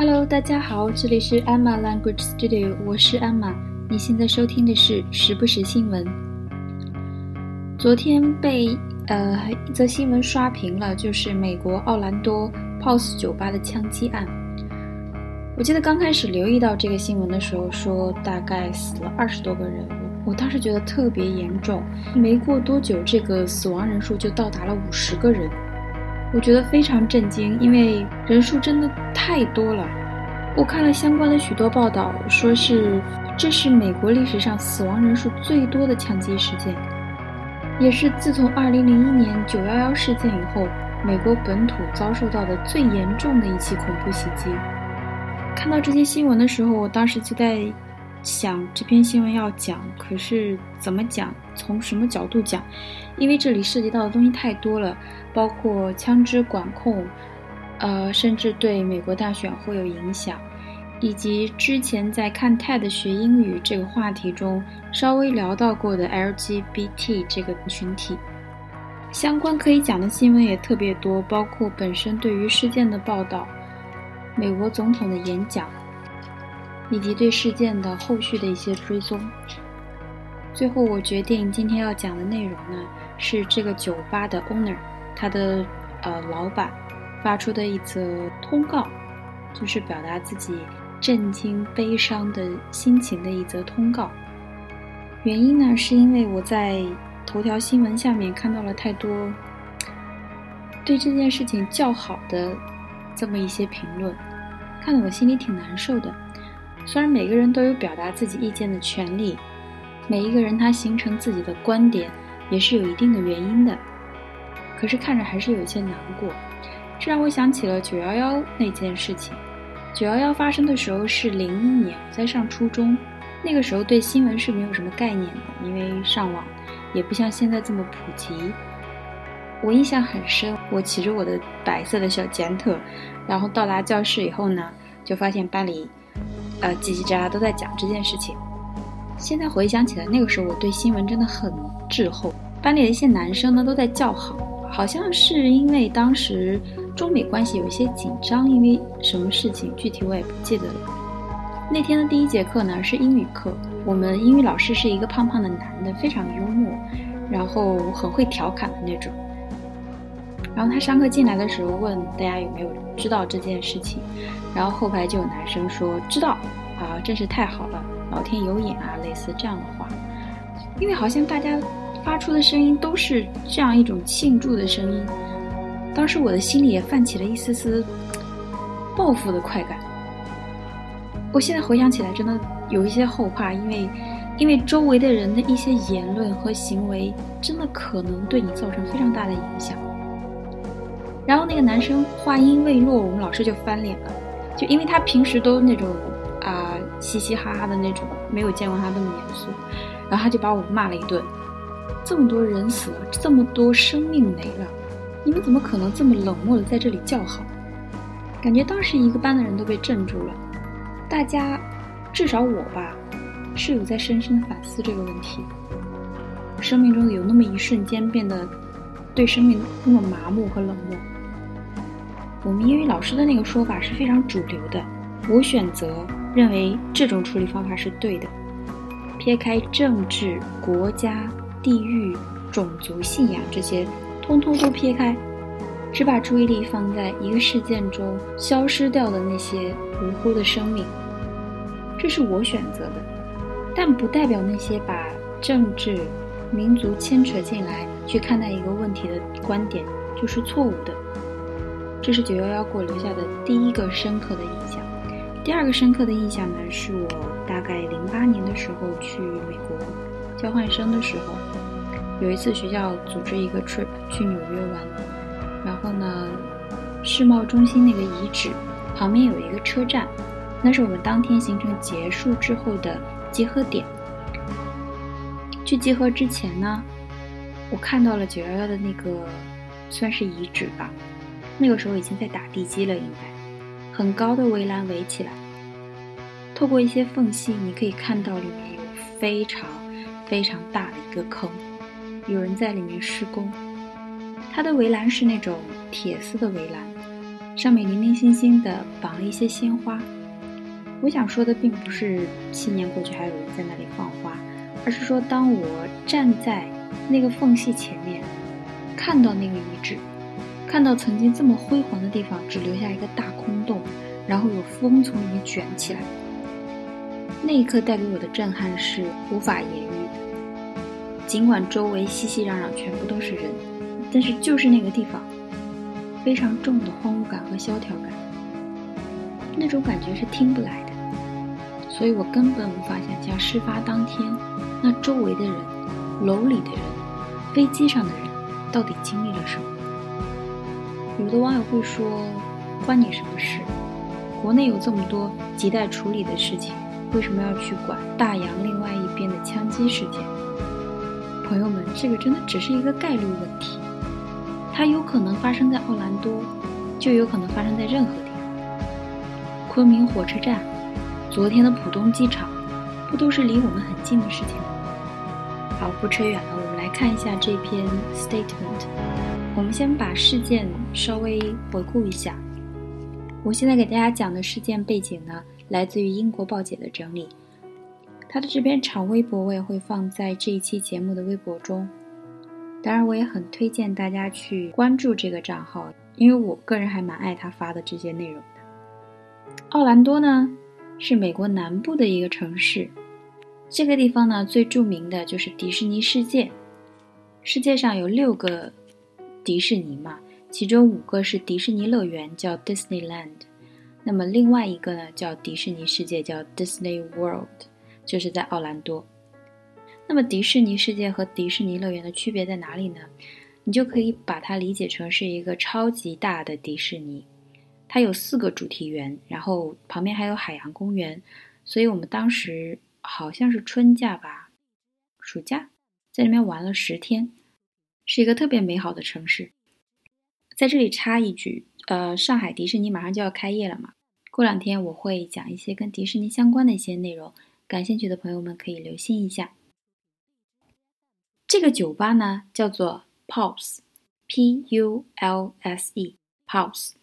Hello，大家好，这里是 Emma Language Studio，我是 Emma。你现在收听的是时不时新闻。昨天被呃一则新闻刷屏了，就是美国奥兰多 POS 酒吧的枪击案。我记得刚开始留意到这个新闻的时候，说大概死了二十多个人，我当时觉得特别严重。没过多久，这个死亡人数就到达了五十个人。我觉得非常震惊，因为人数真的太多了。我看了相关的许多报道，说是这是美国历史上死亡人数最多的枪击事件，也是自从2001年911事件以后，美国本土遭受到的最严重的一起恐怖袭击。看到这些新闻的时候，我当时就在。想这篇新闻要讲，可是怎么讲？从什么角度讲？因为这里涉及到的东西太多了，包括枪支管控，呃，甚至对美国大选会有影响，以及之前在看 TED 学英语这个话题中稍微聊到过的 LGBT 这个群体，相关可以讲的新闻也特别多，包括本身对于事件的报道，美国总统的演讲。以及对事件的后续的一些追踪。最后，我决定今天要讲的内容呢，是这个酒吧的 owner，他的呃老板发出的一则通告，就是表达自己震惊、悲伤的心情的一则通告。原因呢，是因为我在头条新闻下面看到了太多 对这件事情较好的这么一些评论，看得我心里挺难受的。虽然每个人都有表达自己意见的权利，每一个人他形成自己的观点也是有一定的原因的，可是看着还是有些难过。这让我想起了九幺幺那件事情。九幺幺发生的时候是零一年，我在上初中，那个时候对新闻是没有什么概念的，因为上网也不像现在这么普及。我印象很深，我骑着我的白色的小捷特，然后到达教室以后呢，就发现班里。呃，叽叽喳喳都在讲这件事情。现在回想起来，那个时候我对新闻真的很滞后。班里的一些男生呢，都在叫好，好像是因为当时中美关系有一些紧张，因为什么事情具体我也不记得了。那天的第一节课呢是英语课，我们英语老师是一个胖胖的男的，非常幽默，然后很会调侃的那种。然后他上课进来的时候问大家有没有知道这件事情，然后后排就有男生说知道，啊，真是太好了，老天有眼啊，类似这样的话。因为好像大家发出的声音都是这样一种庆祝的声音，当时我的心里也泛起了一丝丝报复的快感。我现在回想起来，真的有一些后怕，因为因为周围的人的一些言论和行为，真的可能对你造成非常大的影响。然后那个男生话音未落，我们老师就翻脸了，就因为他平时都那种啊嘻嘻哈哈的那种，没有见过他那么严肃，然后他就把我骂了一顿。这么多人死了，这么多生命没了，你们怎么可能这么冷漠的在这里叫好？感觉当时一个班的人都被镇住了，大家，至少我吧，是有在深深的反思这个问题。生命中有那么一瞬间变得对生命那么麻木和冷漠。我们英语老师的那个说法是非常主流的，我选择认为这种处理方法是对的，撇开政治、国家、地域、种族、信仰这些，通通都撇开，只把注意力放在一个事件中消失掉的那些无辜的生命，这是我选择的，但不代表那些把政治、民族牵扯进来去看待一个问题的观点就是错误的。这是九幺幺给我留下的第一个深刻的印象。第二个深刻的印象呢，是我大概零八年的时候去美国交换生的时候，有一次学校组织一个 trip 去纽约玩，然后呢，世贸中心那个遗址旁边有一个车站，那是我们当天行程结束之后的集合点。去集合之前呢，我看到了九幺幺的那个算是遗址吧。那个时候已经在打地基了，应该很高的围栏围起来。透过一些缝隙，你可以看到里面有非常非常大的一个坑，有人在里面施工。它的围栏是那种铁丝的围栏，上面零零星星的绑了一些鲜花。我想说的并不是七年过去还有人在那里放花，而是说当我站在那个缝隙前面，看到那个遗址，看到曾经这么辉煌的地方只留下一个大空洞，然后有风从里面卷起来，那一刻带给我的震撼是无法言喻。尽管周围熙熙攘攘，全部都是人，但是就是那个地方。非常重的荒芜感和萧条感，那种感觉是听不来的，所以我根本无法想象事发当天那周围的人、楼里的人、飞机上的人到底经历了什么。有的网友会说：“关你什么事？国内有这么多亟待处理的事情，为什么要去管大洋另外一边的枪击事件？”朋友们，这个真的只是一个概率问题。它有可能发生在奥兰多，就有可能发生在任何地方。昆明火车站，昨天的浦东机场，不都是离我们很近的事情吗？好，不扯远了，我们来看一下这篇 statement。我们先把事件稍微回顾一下。我现在给大家讲的事件背景呢，来自于英国报姐的整理。他的这篇长微博我也会放在这一期节目的微博中。当然，我也很推荐大家去关注这个账号，因为我个人还蛮爱他发的这些内容的。奥兰多呢，是美国南部的一个城市，这个地方呢最著名的就是迪士尼世界。世界上有六个迪士尼嘛，其中五个是迪士尼乐园，叫 Disneyland，那么另外一个呢叫迪士尼世界，叫 Disney World，就是在奥兰多。那么迪士尼世界和迪士尼乐园的区别在哪里呢？你就可以把它理解成是一个超级大的迪士尼，它有四个主题园，然后旁边还有海洋公园。所以我们当时好像是春假吧，暑假在那边玩了十天，是一个特别美好的城市。在这里插一句，呃，上海迪士尼马上就要开业了嘛，过两天我会讲一些跟迪士尼相关的一些内容，感兴趣的朋友们可以留心一下。这个酒吧呢，叫做 Pulse，P U L S E，Pulse。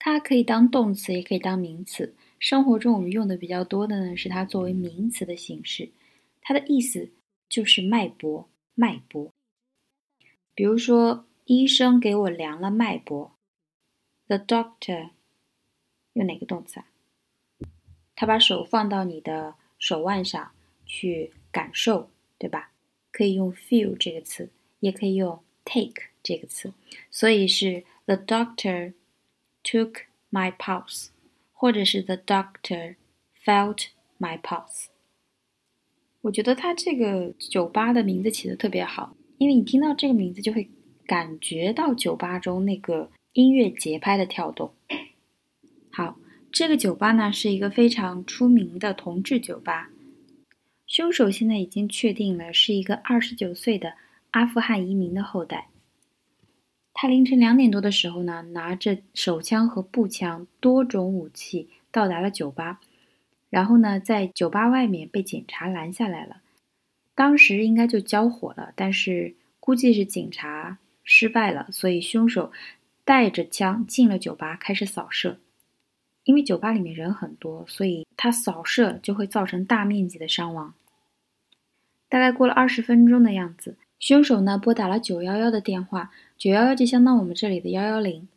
它可以当动词，也可以当名词。生活中我们用的比较多的呢，是它作为名词的形式。它的意思就是脉搏，脉搏。比如说，医生给我量了脉搏，The doctor 用哪个动词啊？他把手放到你的手腕上去感受，对吧？可以用 feel 这个词，也可以用 take 这个词，所以是 the doctor took my pulse，或者是 the doctor felt my pulse。我觉得他这个酒吧的名字起的特别好，因为你听到这个名字就会感觉到酒吧中那个音乐节拍的跳动。好，这个酒吧呢是一个非常出名的同志酒吧。凶手现在已经确定了，是一个二十九岁的阿富汗移民的后代。他凌晨两点多的时候呢，拿着手枪和步枪多种武器到达了酒吧，然后呢，在酒吧外面被警察拦下来了。当时应该就交火了，但是估计是警察失败了，所以凶手带着枪进了酒吧，开始扫射。因为酒吧里面人很多，所以他扫射就会造成大面积的伤亡。大概过了二十分钟的样子，凶手呢拨打了九幺幺的电话，九幺幺就相当我们这里的幺幺零。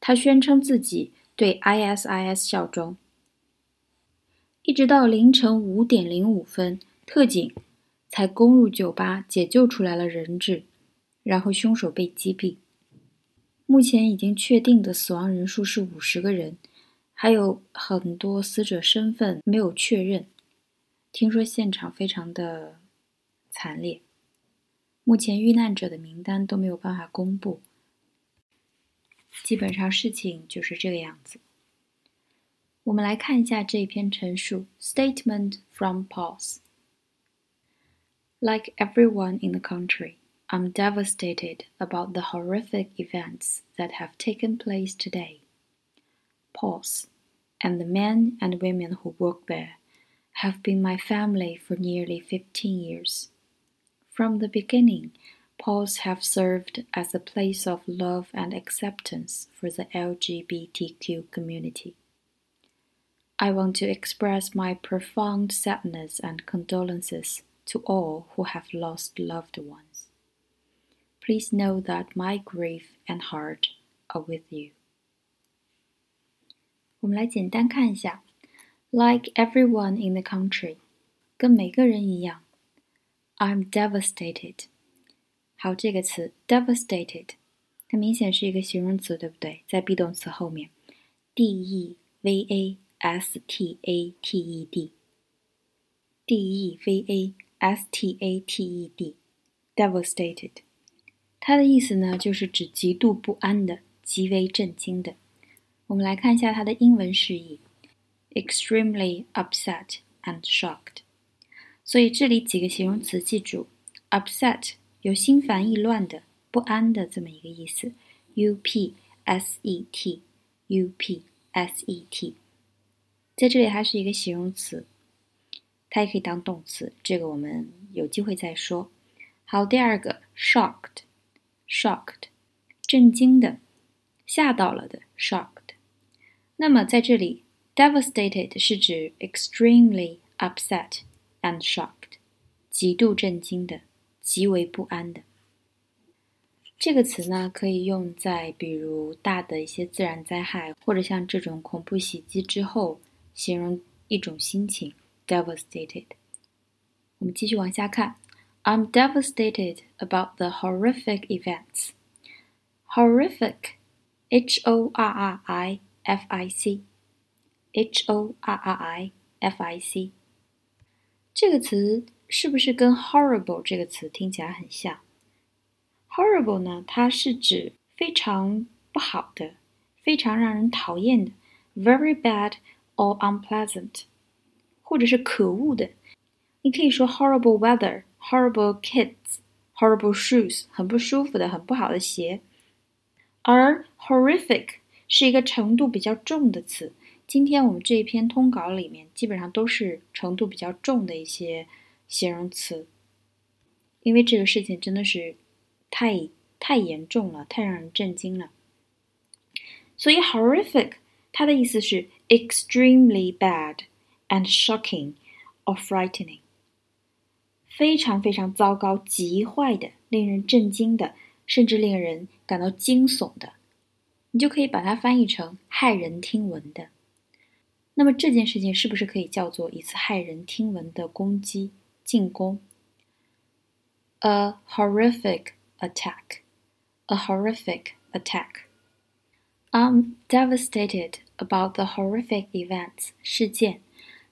他宣称自己对 ISIS 效忠，一直到凌晨五点零五分，特警才攻入酒吧解救出来了人质，然后凶手被击毙。目前已经确定的死亡人数是五十个人，还有很多死者身份没有确认。听说现场非常的。惨烈，目前遇难者的名单都没有办法公布。基本上事情就是这个样子。我们来看一下这篇陈述：Statement from Pulse. Like everyone in the country, I'm devastated about the horrific events that have taken place today. Pulse, and the men and women who work there, have been my family for nearly 15 years. From the beginning, polls have served as a place of love and acceptance for the LGBTQ community. I want to express my profound sadness and condolences to all who have lost loved ones. Please know that my grief and heart are with you. 我们来简单看一下，like everyone in the country，跟每个人一样。I'm devastated。好，这个词 devastated，它明显是一个形容词，对不对？在 be 动词后面，d e v a s t a t e d，d e v a s t a t e d，devastated。它的意思呢，就是指极度不安的、极为震惊的。 我们来看一下它的英文释义：extremely upset and shocked。所以这里几个形容词记住：upset 有心烦意乱的、不安的这么一个意思；u p s e t，u p s e t，在这里它是一个形容词，它也可以当动词，这个我们有机会再说。好，第二个 shocked，shocked，震惊的、吓到了的，shock。那么在这里，devastated 是指 extremely upset and shocked，极度震惊的、极为不安的。这个词呢，可以用在比如大的一些自然灾害，或者像这种恐怖袭击之后，形容一种心情，devastated。我们继续往下看，I'm devastated about the horrific events. Horrific, H-O-R-R-I. F I C H O R R I F I C 这个词是不是跟 horrible 这个词听起来很像？horrible 呢，它是指非常不好的、非常让人讨厌的，very bad or unpleasant，或者是可恶的。你可以说 horrible weather、horrible kids、horrible shoes，很不舒服的、很不好的鞋。而 horrific 是一个程度比较重的词。今天我们这一篇通稿里面基本上都是程度比较重的一些形容词，因为这个事情真的是太太严重了，太让人震惊了。所以 horrific 它的意思是 extremely bad and shocking or frightening，非常非常糟糕、极坏的、令人震惊的，甚至令人感到惊悚的。你就可以把它翻译成骇人听闻的。那么这件事情是不是可以叫做一次骇人听闻的攻击、进攻？A horrific attack. A horrific attack. I'm devastated about the horrific events 事件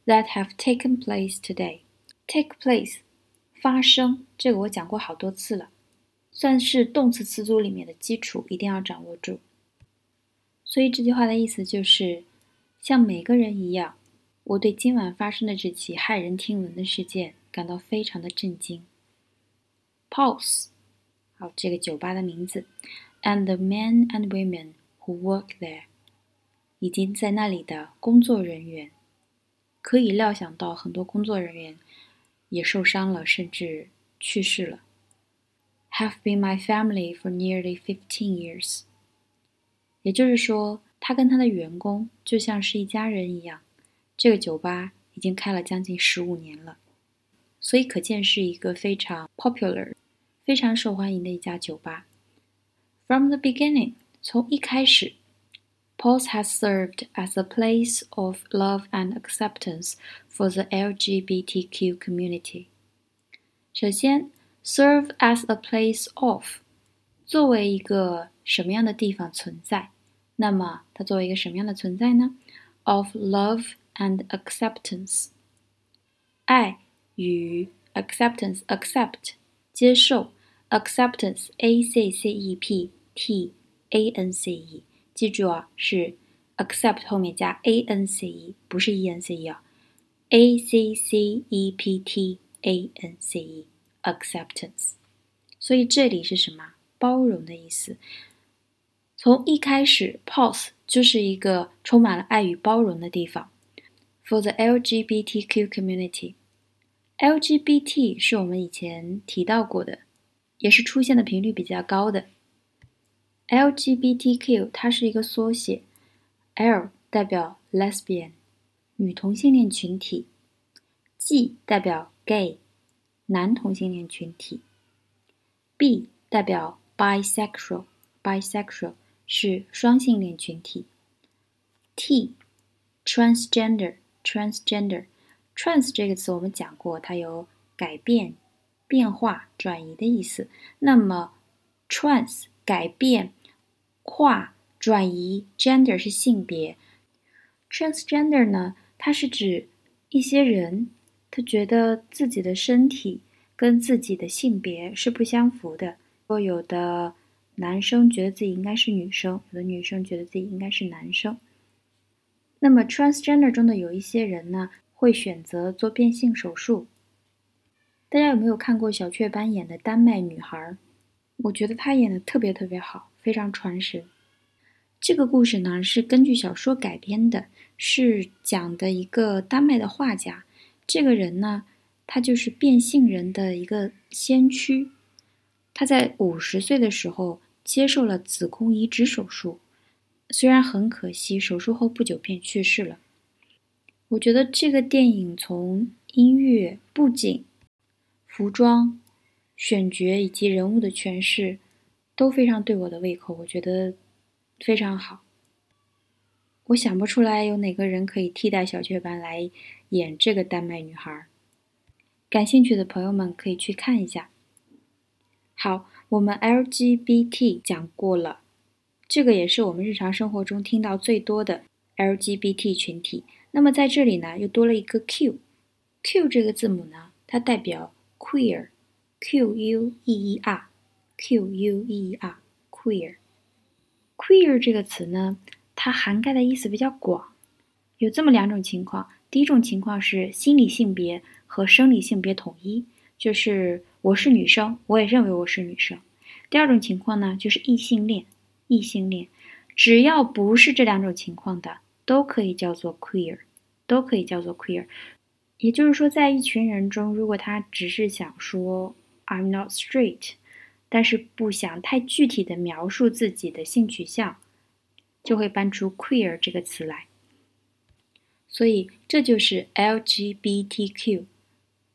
that have taken place today. Take place 发生，这个我讲过好多次了，算是动词词组里面的基础，一定要掌握住。所以这句话的意思就是，像每个人一样，我对今晚发生的这起骇人听闻的事件感到非常的震惊。Pulse，好，这个酒吧的名字，and the men and women who work there，已经在那里的工作人员，可以料想到很多工作人员也受伤了，甚至去世了。Have been my family for nearly fifteen years。也就是说，他跟他的员工就像是一家人一样。这个酒吧已经开了将近十五年了，所以可见是一个非常 popular、非常受欢迎的一家酒吧。From the beginning，从一开始，Paul's has served as a place of love and acceptance for the LGBTQ community。首先，serve as a place of，作为一个什么样的地方存在？那么它作为一个什么样的存在呢？Of love and acceptance，爱与 acceptance accept 接受 acceptance a c c e p t a n c e，记住啊，是 accept 后面加 a n c e，不是 e n c e 啊，a c c e p t a n c e acceptance。所以这里是什么？包容的意思。从一开始，Pulse 就是一个充满了爱与包容的地方。For the LGBTQ community，LGBT 是我们以前提到过的，也是出现的频率比较高的。LGBTQ 它是一个缩写，L 代表 lesbian 女同性恋群体，G 代表 gay 男同性恋群体，B 代表 bisexual bisexual 是双性恋群体，T transgender transgender trans 这个词我们讲过，它有改变、变化、转移的意思。那么 trans 改变。跨转移，gender 是性别，transgender 呢？它是指一些人，他觉得自己的身体跟自己的性别是不相符的。说有的男生觉得自己应该是女生，有的女生觉得自己应该是男生。那么 transgender 中的有一些人呢，会选择做变性手术。大家有没有看过小雀斑演的丹麦女孩？我觉得她演的特别特别好。非常传神。这个故事呢是根据小说改编的，是讲的一个丹麦的画家。这个人呢，他就是变性人的一个先驱。他在五十岁的时候接受了子宫移植手术，虽然很可惜，手术后不久便去世了。我觉得这个电影从音乐、布景、服装、选角以及人物的诠释。都非常对我的胃口，我觉得非常好。我想不出来有哪个人可以替代小雀斑来演这个丹麦女孩。感兴趣的朋友们可以去看一下。好，我们 LGBT 讲过了，这个也是我们日常生活中听到最多的 LGBT 群体。那么在这里呢，又多了一个 Q，Q 这个字母呢，它代表 queer，Q U E E R。Q U E R queer，queer 这个词呢，它涵盖的意思比较广，有这么两种情况。第一种情况是心理性别和生理性别统一，就是我是女生，我也认为我是女生。第二种情况呢，就是异性恋，异性恋，只要不是这两种情况的，都可以叫做 queer，都可以叫做 queer。也就是说，在一群人中，如果他只是想说 I'm not straight。但是不想太具体的描述自己的性取向，就会搬出 queer 这个词来。所以这就是 LGBTQ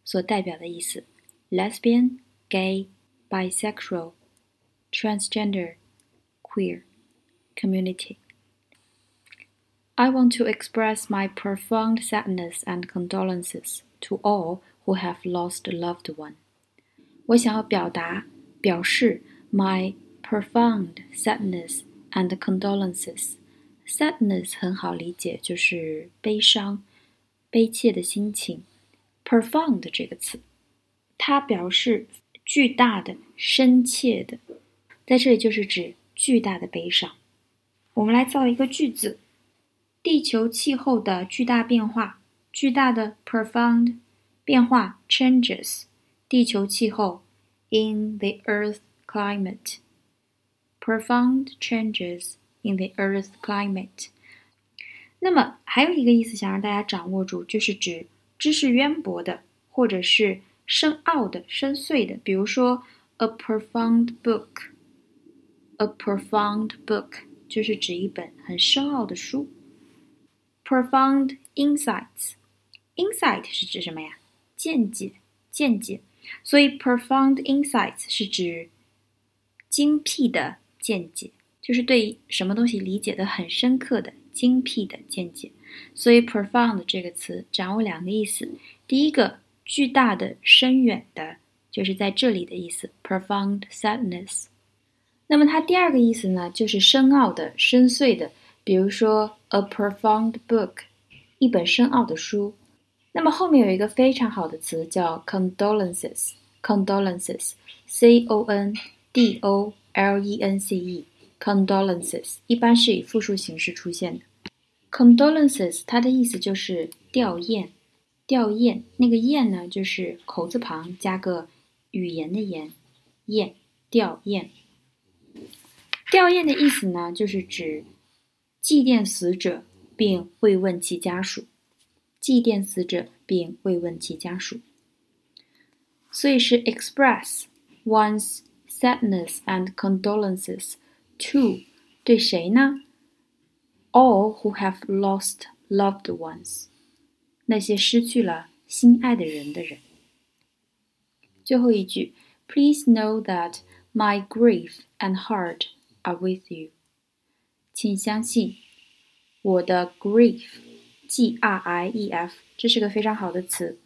所代表的意思 ：lesbian、gay、bisexual、transgender、queer community。I want to express my profound sadness and condolences to all who have lost a loved one。我想要表达。表示 my profound sadness and condolences。sadness 很好理解，就是悲伤、悲切的心情。profound 这个词， 它表示巨大的、深切的，在这里就是指巨大的悲伤。我们来造一个句子：地球气候的巨大变化，巨大的 profound 变化 changes，地球气候。in the earth climate. Profound changes in the earth climate. 那么还有一个意思想让大家掌握住，就是指知识渊博的，或者是深奥的、深邃的。比如说，a profound book。a profound book 就是指一本很深奥的书。profound insights，insight 是指什么呀？见解，见解。所以，profound insights 是指精辟的见解，就是对什么东西理解的很深刻的精辟的见解。所以，profound 这个词掌握两个意思：第一个，巨大的、深远的，就是在这里的意思，profound sadness。那么它第二个意思呢，就是深奥的、深邃的，比如说 a profound book，一本深奥的书。那么后面有一个非常好的词叫 condolences，condolences，c o n d o l e n c e，condolences 一般是以复数形式出现的。condolences 它的意思就是吊唁，吊唁那个唁呢就是口字旁加个语言的言，唁，吊唁。吊唁的意思呢就是指祭奠死者并慰问其家属。祭奠死者并慰问其家属，所以是 express one's sadness and condolences to 对谁呢？All who have lost loved ones，那些失去了心爱的人的人。最后一句，Please know that my grief and heart are with you。请相信我的 grief，G R I E F，这是个非常好的词。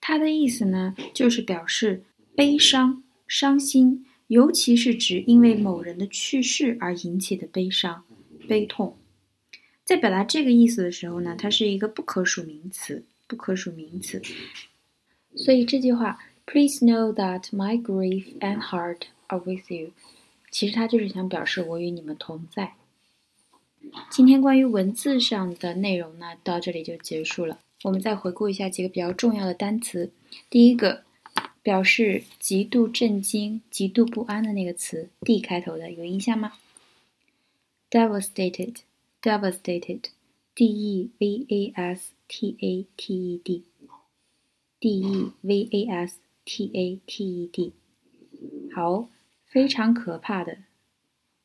它的意思呢，就是表示悲伤、伤心。尤其是指因为某人的去世而引起的悲伤、悲痛，在表达这个意思的时候呢，它是一个不可数名词，不可数名词。所以这句话，Please know that my grief and heart are with you，其实它就是想表示我与你们同在。今天关于文字上的内容呢，到这里就结束了。我们再回顾一下几个比较重要的单词，第一个。表示极度震惊、极度不安的那个词，d 开头的，有印象吗？Devastated ？devastated，devastated，d e v a s t a t e d，d e v a s t a t e d，好，非常可怕的、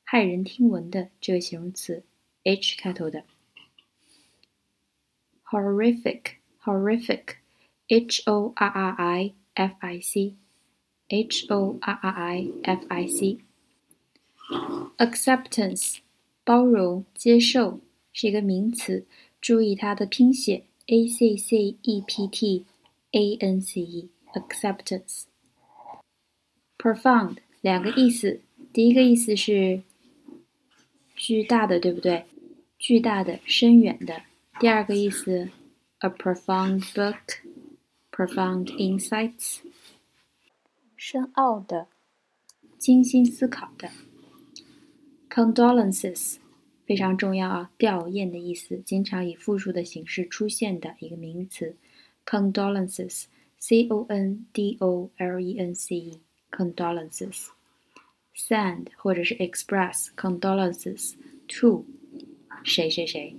骇人听闻的这个形容词，h 开头的。horrific，horrific，h o r r i。F I C H O R R I F I C acceptance 包容接受是一个名词，注意它的拼写 A C C E P T A N C E acceptance profound 两个意思，第一个意思是巨大的，对不对？巨大的、深远的。第二个意思，a profound book。profound insights，深奥的、精心思考的。Condolences 非常重要啊，吊唁的意思，经常以复数的形式出现的一个名词。condolences，c o n d o l e n c e，condolences。send 或者是 express condolences to 谁谁谁。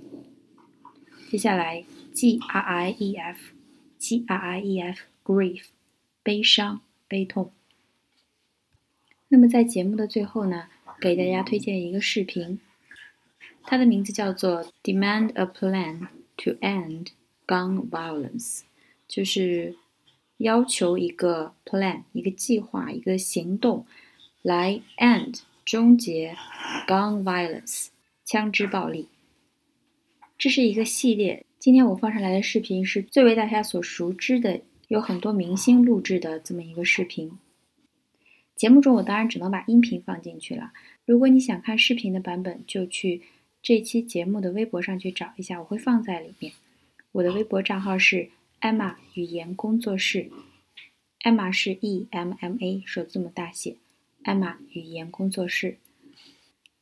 接下来 g r i e f。G R I E F，grief，悲伤、悲痛。那么在节目的最后呢，给大家推荐一个视频，它的名字叫做 "Demand a Plan to End Gun Violence"，就是要求一个 plan，一个计划，一个行动，来 end 终结 gun violence 枪支暴力。这是一个系列。今天我放上来的视频是最为大家所熟知的，有很多明星录制的这么一个视频。节目中我当然只能把音频放进去了。如果你想看视频的版本，就去这期节目的微博上去找一下，我会放在里面。我的微博账号是 Emma 语言工作室，Emma 是 E M M A 首字母大写，Emma 语言工作室。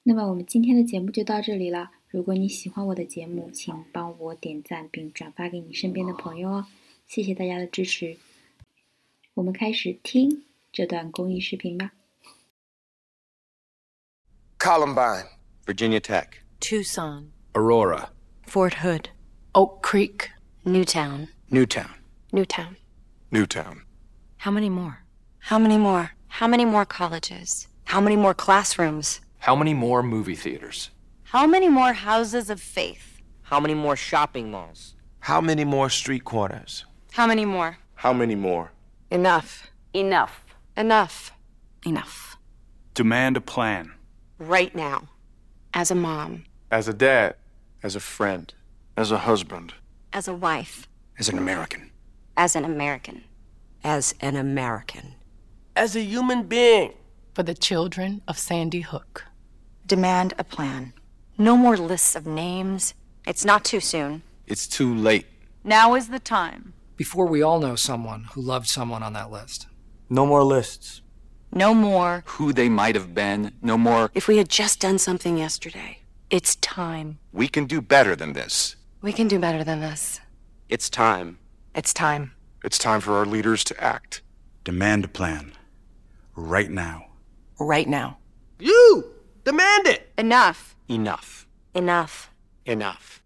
那么我们今天的节目就到这里了。如果你喜欢我的节目，请帮我点赞并转发给你身边的朋友哦，谢谢大家的支持。我们开始听这段公益视频吧。Columbine, Virginia Tech, Tucson, Aurora, Fort Hood, Oak Creek, Newtown, Newtown, Newtown. Newtown. How many more? How many more? How many more colleges? How many more classrooms? How many more movie theaters? How many more houses of faith? How many more shopping malls? How many more street corners? How many more? How many more? Enough. Enough. Enough. Enough. Demand a plan. Right now. As a mom. As a dad. As a friend. As a husband. As a wife. As an American. As an American. As an American. As a human being. For the children of Sandy Hook. Demand a plan. No more lists of names. It's not too soon. It's too late. Now is the time. Before we all know someone who loved someone on that list. No more lists. No more. Who they might have been. No more. If we had just done something yesterday. It's time. We can do better than this. We can do better than this. It's time. It's time. It's time for our leaders to act. Demand a plan. Right now. Right now. You! Demand it! Enough. Enough. Enough. Enough.